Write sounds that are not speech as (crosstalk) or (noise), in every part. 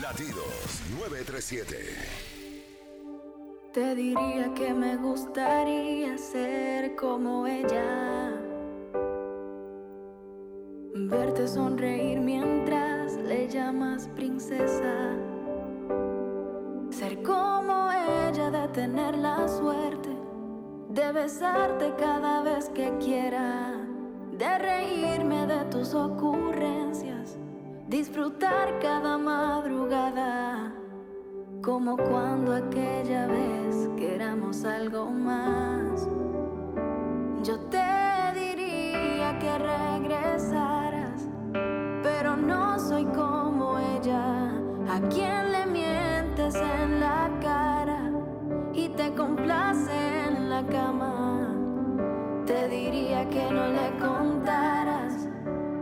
Latidos 937. Te diría que me gustaría ser como ella. Verte sonreír mientras le llamas princesa. Ser como ella de tener la suerte de besarte cada vez que quiera. De reírme de tus ocurrencias. Disfrutar cada madrugada. Como cuando aquella vez que éramos algo más. Yo te diría que regresaras, pero no soy como ella, a quien le mientes en la cara y te complace en la cama. Te diría que no le contaras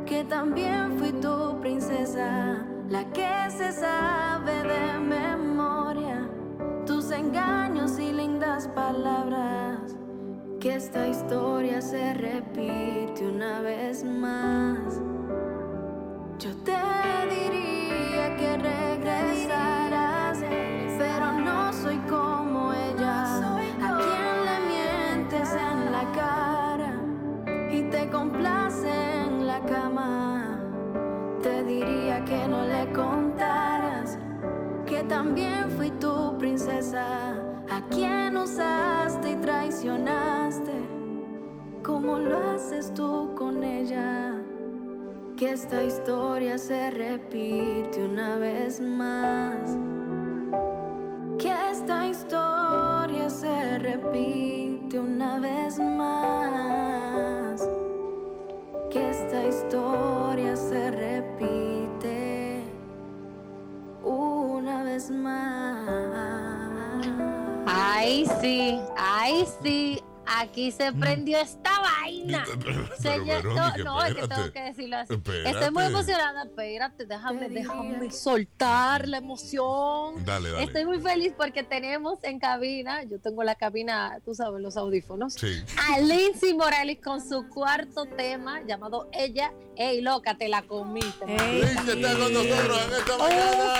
que también fui tu la que se sabe de memoria tus engaños y lindas palabras. Que esta historia se repite una vez más. Yo te diría que también fui tu princesa, a quien usaste y traicionaste, como lo haces tú con ella. Que esta historia se repite una vez más. Que esta historia se repite una vez más. Que esta historia una vez más. Ay, sí, ay, sí. Aquí se prendió esta vaina. Pero, Verónica, no, no, es que tengo que decirlo así. Espérate. Estoy muy emocionada. Espérate, déjame, déjame soltar la emoción. Dale, dale. Estoy muy feliz porque tenemos en cabina, yo tengo la cabina, tú sabes, los audífonos. Sí. A Lindsay Morales con su cuarto tema llamado Ella, ey loca, te la comiste. Ey. Lince está con nosotros en esta mañana.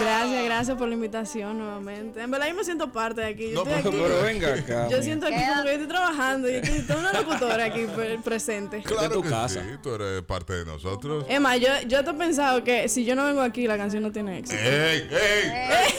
Gracias, gracias por la invitación nuevamente. En verdad yo me siento parte de aquí. Yo, No, estoy pero- aquí. Pero venga acá. yo mía. siento aquí como que yo estoy trabajando y aquí tengo una locutora aquí pre- presente. Claro tu que casa. sí, tú eres parte de nosotros. Emma, yo, yo te he pensado que si yo no vengo aquí, la canción no tiene éxito. ¡Ey, ey! (laughs) Ey.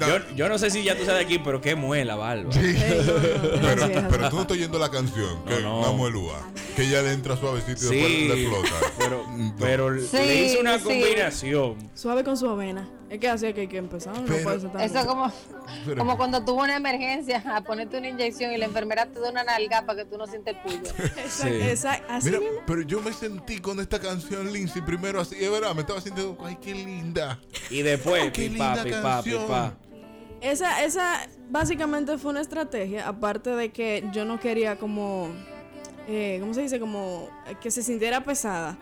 Yo, yo no sé si ya tú sabes aquí, pero qué muela, no, no, Pero, pero tú no estás oyendo la canción, que No, no. una muelúa, que ella le entra suavecito y Sí, después le explota. pero, No. pero Sí, le hice una sí. combinación. Suave con su avena. Es que así es que hay que empezar. No Pero- puede ser tan Eso es como, Pero- como cuando tuvo una emergencia a ponerte una inyección y la enfermera te da una nalga para que tú no sientas el. (laughs) Exacto, Sí. exacto, así Mira, mismo. pero yo me sentí con esta canción, Lindsay, primero así, es verdad, me estaba sintiendo, ay, qué linda. Y después, Qué pipa, linda pipa, canción. pipa. Esa, esa básicamente fue una estrategia, aparte de que yo no quería como, eh, ¿cómo se dice? Como eh, que se sintiera pesada.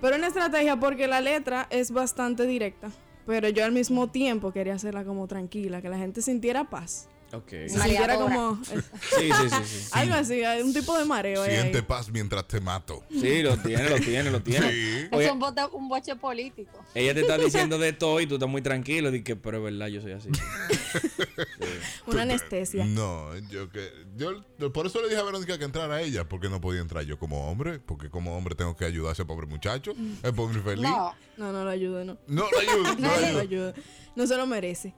Pero una estrategia porque la letra es bastante directa, pero yo al mismo tiempo quería hacerla como tranquila, que la gente sintiera paz. Ok. Se (laughs) Sí, Mareadora. como eh, sí, sí, sí. algo así, hay un tipo de mareo. ahí, Siente ahí. paz mientras te mato. Sí, lo tiene, lo tiene, lo tiene. Sí. Oye, es un, bote- un boche político. ella te está (laughs) diciendo de todo y tú estás muy tranquilo. Di que, pero es verdad, yo soy así. (laughs) Una anestesia. No, yo que yo por eso le dije a Verónica que entrara a ella, porque no podía entrar yo como hombre, porque como hombre tengo que ayudar a ese pobre muchacho, el pobre infeliz. No, No, no lo ayudo, no. No, no ayudo, no No lo ayudo. No se lo merece.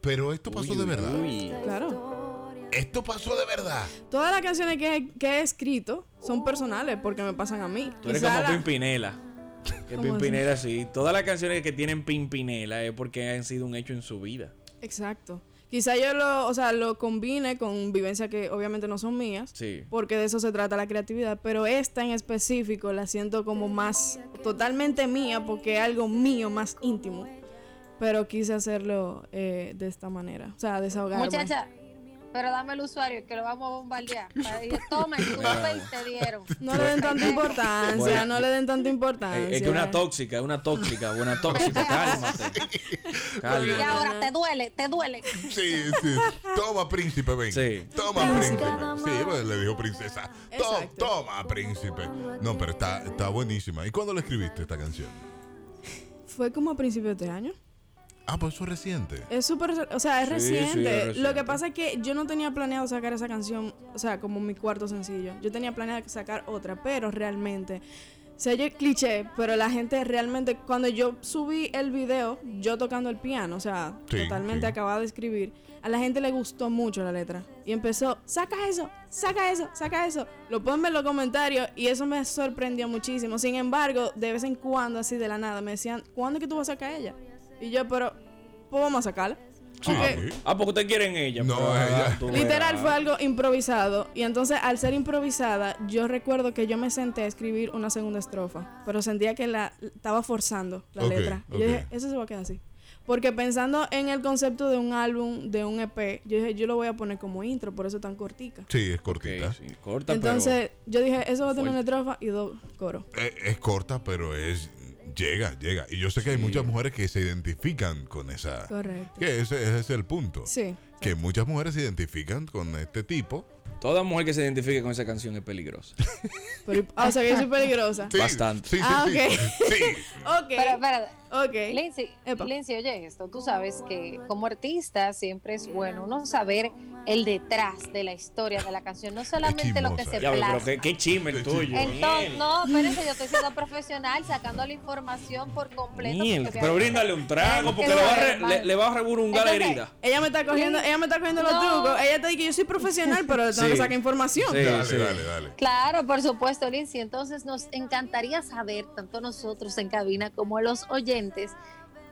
Pero esto pasó de verdad. Uy. Claro. Esto pasó de verdad. Todas las canciones que, que he escrito son personales porque me pasan a mí. Tú eres Quizá como la- Pimpinela. (laughs) Que ¿Cómo Pimpinela sí. Todas las canciones que tienen Pimpinela es porque han sido un hecho en su vida. Exacto. Quizá yo lo, o sea, lo combine con vivencias que obviamente no son mías. Sí. Porque de eso se trata la creatividad. Pero esta en específico la siento como más totalmente mía porque es algo mío más íntimo. Pero quise hacerlo eh, de esta manera. O sea, desahogarme. muchacha, pero dame el usuario que lo vamos a bombardear. Toma, tú y te dieron. No le den tanta importancia, Bueno. no le den tanta importancia. Es, es que una tóxica, es una tóxica, buena tóxica, cálmate. (laughs) Y Cálmate. ahora te duele, te duele. Sí, sí. Toma, príncipe, ven. Sí. Toma, príncipe. Sí, pues, le dijo princesa. To- Exacto. toma, príncipe. No, pero está, está buenísima. ¿Y cuándo le escribiste esta canción? Fue como a principios de año. Ah, pues eso es reciente. Es súper, o sea, es, Sí, sí, reciente. Lo que pasa es que yo no tenía planeado sacar esa canción, o sea, como mi cuarto sencillo. Yo tenía planeado sacar otra, pero realmente, se oye cliché, pero la gente realmente, cuando yo subí el video, yo tocando el piano, o sea, Sí, totalmente sí. acabada de escribir, a la gente le gustó mucho la letra. Y empezó, saca eso, saca eso, saca eso. Lo pueden ver en los comentarios y eso me sorprendió muchísimo. Sin embargo, de vez en cuando, así de la nada, me decían, ¿cuándo es que tú vas a sacar ella? Y yo, pero, pues vamos a sacarla. Sí. Porque Ah, porque ustedes quieren ella. No, pero, ah, ella. tú literal fue algo improvisado. Y entonces, al ser improvisada, yo recuerdo que yo me senté a escribir una segunda estrofa. Pero sentía que la estaba forzando la letra. Y yo dije, eso se va a quedar así. Porque pensando en el concepto de un álbum, de un EP, yo dije, yo lo voy a poner como intro, por eso es tan cortica. Sí, es cortita. sí, corta, Entonces, yo dije, eso va a tener Fuerte. una estrofa y dos coros. Eh, Es, corta, pero es llega, llega. Y yo sé que hay muchas mujeres que se identifican con esa. Correcto. Que ese, ese es el punto. Sí. Que muchas mujeres se identifican con este tipo. Pero Toda mujer que se identifique con esa canción es peligrosa. (laughs) Pero, ah, o sea, que yo soy peligrosa. Sí, Bastante. Sí, sí, Ah, sí. ok. Sí. Ok. Pero, espérate, ok. Lindsay. Lindsay, oye esto, tú sabes que como artista siempre es bueno uno saber el detrás de la historia de la canción, no solamente lo que se Ya, pero plasma. qué, qué chisme el tuyo. Entonces, no, espérense, yo estoy siendo profesional, sacando la información por completo. Pero bríndale un trago porque que le va, re- le, le va a reburungar la herida. Ella me está cogiendo, ella me está cogiendo los No. trucos. Ella te dice que yo soy profesional, (laughs) pero Sí. Que sacar información. Sí. Dale, dale, dale. Claro, por supuesto, Lindsay. Entonces nos encantaría saber, tanto nosotros en cabina como los oyentes,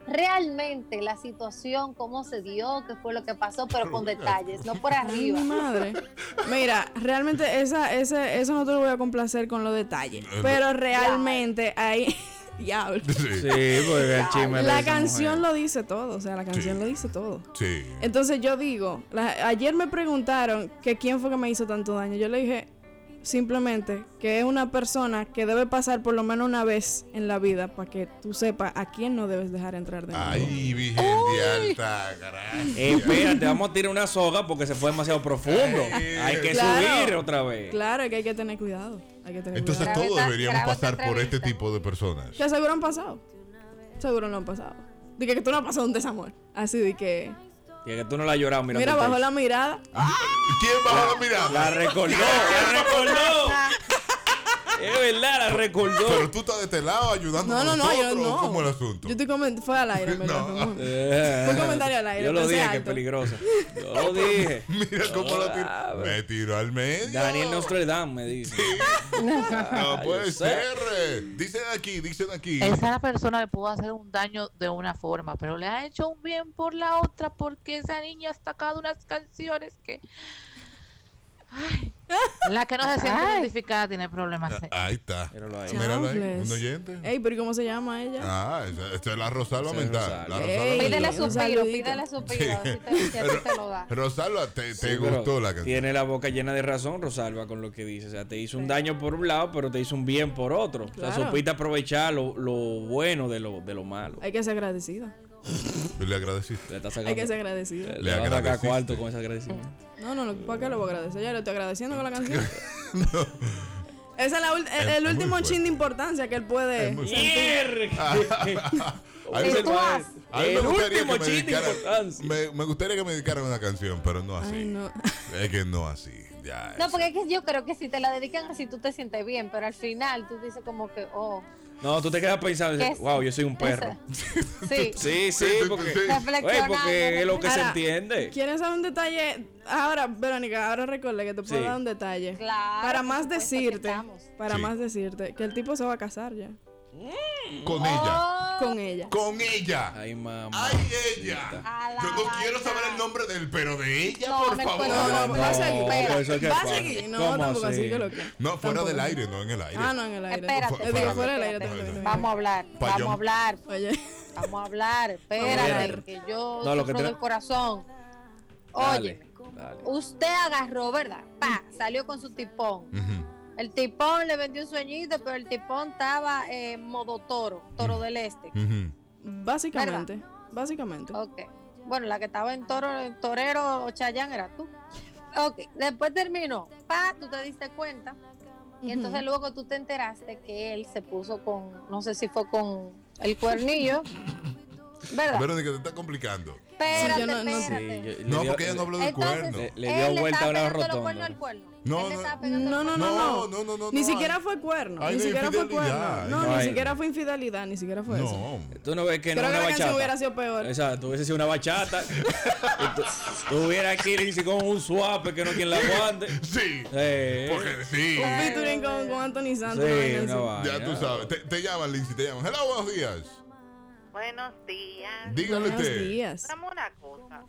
realmente la situación, cómo se dio, qué fue lo que pasó, pero con (laughs) detalles, no por Ay, arriba. mi madre. Mira, realmente esa, ese, eso no te lo voy a complacer con los detalles. Pero realmente ahí. Diablo. Sí. Porque el chisme de La canción mujer. lo dice todo. O sea, la canción Sí. lo dice todo. Sí. Entonces yo digo, la- ayer me preguntaron que quién fue que me hizo tanto daño. Yo le dije simplemente que es una persona que debe pasar por lo menos una vez en la vida para que tú sepas a quién no debes dejar entrar de nuevo. Ay, Virgen de alta. Eh, espérate, vamos a tirar una soga porque se fue demasiado profundo. Ay, Hay que Claro. subir otra vez. Claro que hay que tener cuidado. Hay que tener Entonces cuidado. Todos deberíamos pasar por este tipo de personas. Que seguro han pasado. Seguro no han pasado. De que tú no has pasado un desamor. Así de que. Y que tú no la has llorado Mira, techo. la mirada. ¿Quién bajó la mirada? La recordó, la (laughs) recordó. Es verdad, la recordó. Pero tú estás de este lado ayudando No, no, no, yo no. ¿Cómo el asunto? Yo estoy comentando. Fue al aire. (laughs) No. Fue un- Eh, Fue comentario al aire, Yo lo dije que es alto. peligrosa. (laughs) Yo lo dije. Mira cómo lo tiró. Me tiró al medio. Daniel Nostradam me dice. (laughs) No puede ser. Dicen aquí, dicen aquí. Esa persona le pudo hacer un daño de una forma, pero le ha hecho un bien por la otra porque esa niña ha sacado unas canciones que... Ay, la que no se siente Ay. identificada tiene problemas. Ah, Ahí está. Míralo ahí. Míralo ahí. Un oyente. Ey, pero ¿y cómo se llama ella? Ah, esa, es la Rosalba mental. Rosalba. La Ey. Rosalba Pídele suspiro, pídele suspiro, si te, si te lo da. Rosalba, te, te Sí, gustó la canción. Tiene la boca llena de razón, Rosalba, con lo que dice. O sea, te hizo un daño por un lado, pero te hizo un bien por otro. O sea, Claro. supiste aprovechar lo, lo bueno de lo, de lo malo. Hay que ser agradecida. Le agradeciste. Le estás Hay que ser agradecida. le, Le vas a sacar agradeciste. cuarto con ese agradecimiento. No, no, no, ¿para qué le voy a agradecer? Ya le estoy agradeciendo con la canción. (laughs) Ese es la el, Es el muy último fuerte. chin de importancia que él puede. Sentir. (laughs) A mí me- tú has- a mí me El gustaría último que me chin de dedicaran- importancia. me, me gustaría que me dedicaran una canción, pero no así. Ay, no. (laughs) Es que no así. Ya, No, porque es que yo creo que si te la dedican así tú te sientes bien, pero al final tú dices como que, oh, No, tú te quedas pensando, wow, yo soy un perro. sí, (laughs) Sí, porque, es lo que se entiende. ¿Quieren saber un detalle? Ahora, Verónica, ahora recuerda que te puedo Sí. dar un detalle. Claro, para más decirte, para Sí. más decirte, que el tipo se va a casar ya. Con ella. Con ella. Con ella. Ay, mamá. Ay, ella. Yo no quiero saber el nombre del, pero de ella, No, por me favor. puedo- No, no, va a seguir. Va a seguir. No, ¿Cómo tampoco así así? que lo que. No, fuera del aire, no en el aire. Ah, no, en el aire. Espérate, Yo digo, fuera del aire. Vamos a hablar, vamos a hablar, Oye, vamos a hablar. Espérate, que yo No, lo que del corazón. Oye, usted agarró, ¿verdad? Pa, salió con su tipón. El tipón le vendió un sueñito, pero el tipón estaba en modo toro, toro del este. Básicamente. Básicamente. Ok. Bueno, la que estaba en toro, en torero o Chayán era tú. Ok, después terminó. Pa, tú te diste cuenta. Y entonces luego tú te enteraste que él se puso con, no sé si fue con El cuernillo. (laughs) ¿Verdad? Verónica, te está complicando. Espérate, yo no- no- espérate. Sí, yo- le No, porque ella no habló del cuerno. Le- dio vuelta a la rotonda. cuernos al cuerno. No, no. No, no, no, No, no. no, no, no, Ni no siquiera hay. fue cuerno. Ni siquiera fue cuerno. No, no ni siquiera fue infidelidad, ni siquiera fue eso. No. Tú no ves que no una bachata. hubiera sido peor. Exacto, hubiese sido una bachata. y tú, tú hubieras aquí Lindsay, con un suape que no quien la aguante. Sí. Eh, Porque sí. Un featuring con, con Anthony Santos. Ya tú sabes. Te, te llaman, Lindsay, te llaman. Hello, buenos días. Buenos días. Dígale Buenos usted. días. Dame una cosa.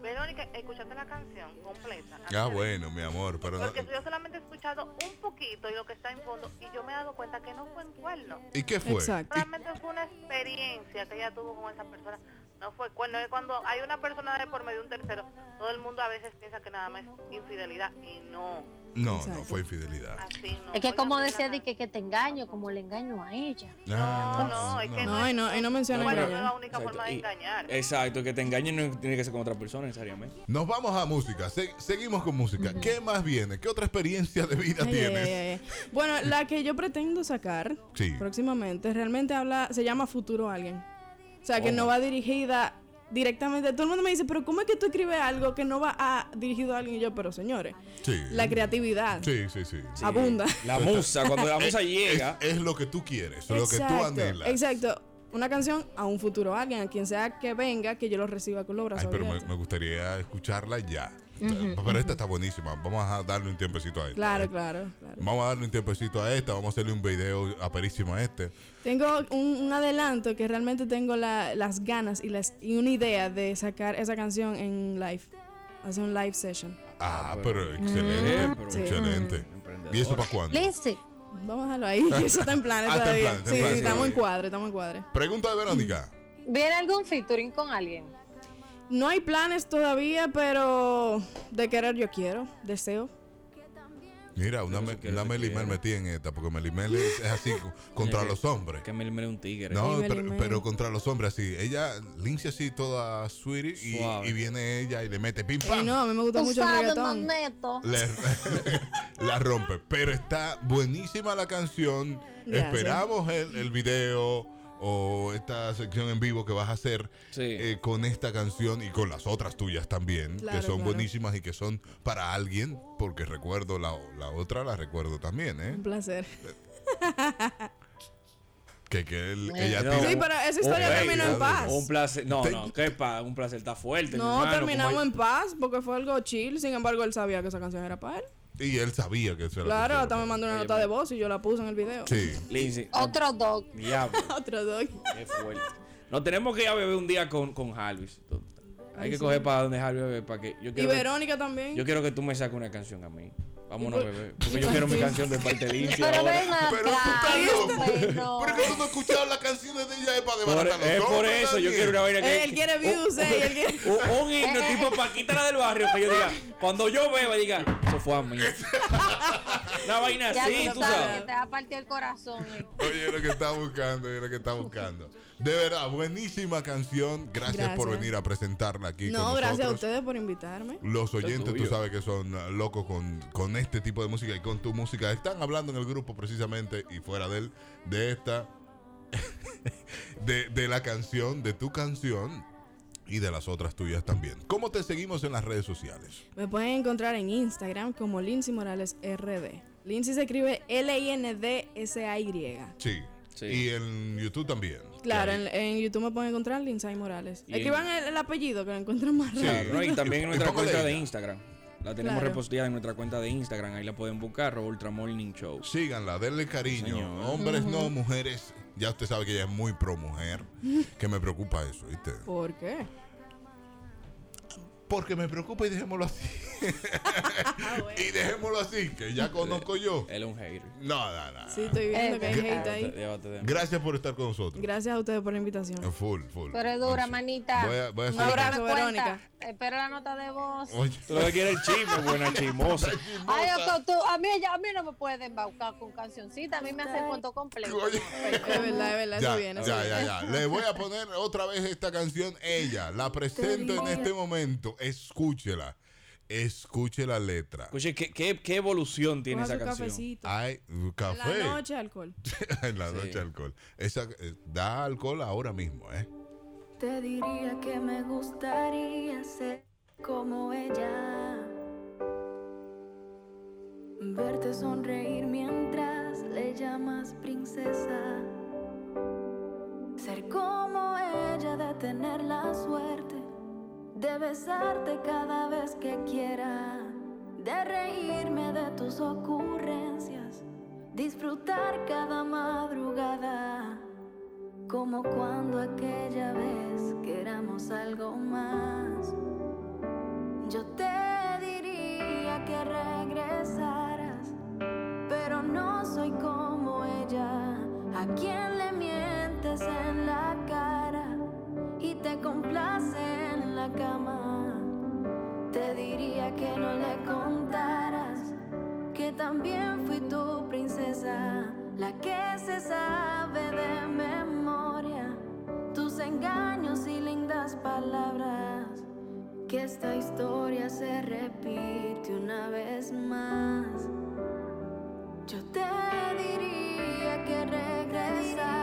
Verónica, ¿escuchaste la canción completa? Ah, bueno, mi amor, pero no. Porque yo solamente he escuchado un poquito y lo que está en fondo y yo me he dado cuenta que no fue en cuerno. ¿Y qué fue? Exacto. Realmente fue una experiencia que ella tuvo con esa persona. No fue cuerno. Es cuando hay una persona de por medio de un tercero, todo el mundo a veces piensa que nada más es infidelidad y no. No, no, fue infidelidad. Así no. Es que como de decía de que, que te engaño, como le engaño a ella. No, no, es que No, y no, y no menciona Bueno, no es la única Exacto, forma de y- engañar. Exacto, que te engañen no tiene que ser con otra persona necesariamente. Nos vamos a música. Se- seguimos con música. ¿Qué más viene? ¿Qué otra experiencia de vida Ay, tienes? ay, ay. Bueno, la que yo pretendo sacar Sí. próximamente realmente habla, se llama Futuro Alguien. O sea, que ¿Cómo? no va dirigida directamente. Todo el mundo me dice, pero ¿cómo es que tú escribes algo que no va a dirigido a alguien? Y yo, pero señores, Sí. la creatividad Sí, sí, sí. Sí. abunda. La musa, cuando la (laughs) musa llega. Es, es lo que tú quieres, lo que tú Exacto, anhelas. Exacto. Una canción a un futuro alguien, a quien sea que venga, que yo lo reciba con los Ay, brazos pero me gustaría escucharla ya. Pero esta está buenísima. Vamos a darle un tiempecito a esta. Claro, claro, claro. Vamos a darle un tiempecito a esta. Vamos a hacerle un video aperísimo a este. Tengo un, un adelanto que realmente tengo la- las ganas y, las, y una idea de sacar esa canción en live. Hacer un live session. Ah, pero- pero excelente. Mm. Sí. Excelente. ¿Y eso para cuándo? Lindsay, Vamos a dejarlo ahí, (laughs) eso está en planes Ah, está en todavía. en sí, planes estamos en cuadre, estamos en cuadre. Pregunta de Verónica. ¿viene algún featuring con alguien? No hay planes todavía, pero de querer yo quiero, deseo. Mira, una, me- una Melimel metí en esta, porque Melimel es, es así co- (laughs) contra los hombres. Que me me un tigre. No, Sí, pero, Melimel. pero contra los hombres así. Ella, Lindsay así toda sweetie y, y viene ella y le mete pim pam. no, a mí me gusta mucho el reggaetón. Le- (laughs) la rompe. Pero está buenísima la canción. Gracias. Esperamos el, el video o esta sección en vivo que vas a hacer Sí. eh, con esta canción y con las otras tuyas también, Claro, que son claro. buenísimas y que son para alguien, porque recuerdo la, la otra, la recuerdo también, ¿eh? Un placer. (laughs) Que, que él- Eh, ella no. tira- Sí, pero esa historia Ok, terminó en paz. Un placer. No, no, qué pa, un placer está fuerte. mi No, hermano, terminamos en paz porque fue algo chill. Sin embargo, él sabía que esa canción era para él. Y él sabía que eso era Claro, lo que hasta me mandó una nota de voz y yo la puse en el video. Sí. Lindsay. Otro dog. Diablo, (laughs) Otro dog. qué fuerte. Nos tenemos que ir a beber un día con, con Jarvis. Hay que coger para donde Jarvis bebe para que yo Y quiero que- Verónica también. Yo quiero que tú me saques una canción a mí. Vámonos beber. Porque yo quiero mi (laughs) canción de parte de Lindsay Pero ahora. ven Pero tú estás loco. bueno. Pero es que tú no has escuchado las canciones de ella es para Por- desbaratar los es por eso, yo quiero una vaina que. Él quiere views, eh, él quiere- Un, himno tipo Paquita la del barrio que yo diga, cuando yo beba, diga, eso fue a mí. (laughs) Una vaina así, tú sabes. te va a partir el corazón. eh. Oye, es lo que está buscando, es lo que está buscando. De verdad, buenísima canción. Gracias, por venir a presentarla aquí con No, gracias a ustedes por invitarme. Los oyentes, tú sabes que son uh, locos con, con este tipo de música y con tu música. Están hablando en el grupo precisamente y fuera de él, de esta, (laughs) de, de la canción, de tu canción y de las otras tuyas también. ¿Cómo te seguimos en las redes sociales? Me pueden encontrar en Instagram como Lindsay Morales RD. Lindsay se escribe L-I-N-D-S-A-Y. Sí. Sí. Y en YouTube también. Claro, en, en YouTube me pueden encontrar Lindsay Morales. Escriban el, el apellido que lo encuentran más ¿no? Y también en (laughs) nuestra cuenta de. Instagram. La tenemos Claro. reposteada en nuestra cuenta de Instagram. Ahí la pueden buscar, Ultra Morning Show. Síganla, denle cariño. Señor. Hombres no, mujeres. Ya usted sabe que ella es muy pro mujer. (laughs) Que me preocupa eso, ¿viste? ¿Por qué? Porque me preocupa y dejémoslo así. (laughs) y dejémoslo así, que ya conozco yo. Él es un hater. No, no, no. Sí, estoy viendo Eh, que hay eh, hate ahí. Gracias por estar con nosotros. Gracias a ustedes por la invitación. Full, full. Pero es dura, manita. Voy a, voy a Un hacer- abrazo. Verónica. Espero la nota de voz. Oye, Tú lo que quieres es chisme, buena chismosa. Ay, tú, a, mí, ya- a mí no me pueden embaucar con cancioncita. A mí me hace el cuento completo. Oye. Es verdad, es verdad, ya, eso viene. eso ya, viene. ya, ya. Le voy a poner otra vez esta canción. Ella, la presento en este momento. Escúchela. escuche la letra. Escuche, ¿qué, qué, qué evolución tiene Coja esa canción? cafecito. Hay uh, En café. la noche, alcohol. (laughs) en la Sí. noche alcohol. Esa, eh, da alcohol ahora mismo, ¿eh? Te diría que me gustaría ser como ella. Verte sonreír mientras le llamas princesa. Ser como ella, de tener la suerte de besarte cada vez que quiera. De reírme de tus ocurrencias. Disfrutar cada madrugada. Como cuando aquella vez que éramos algo más. Yo te diría que regresaras, pero no soy como ella, a quien le mientes cama. Te diría que no le contaras que también fui tu princesa, la que se sabe de memoria tus engaños y lindas palabras. Que esta historia se repite una vez más. Yo te diría que regresaras,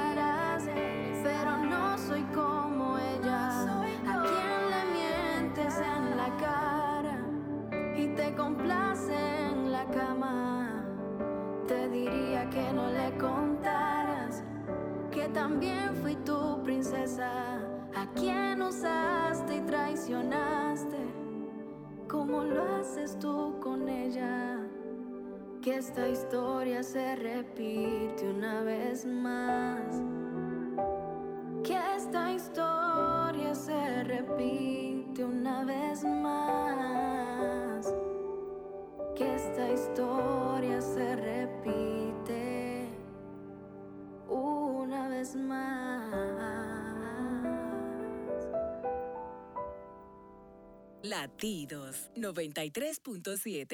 complace en la cama. Te diría que no le contaras que también fui tu princesa, a quien usaste y traicionaste, como lo haces tú con ella. Que esta historia se repite una vez más. Que esta historia se repite una vez más. Latidos 93.7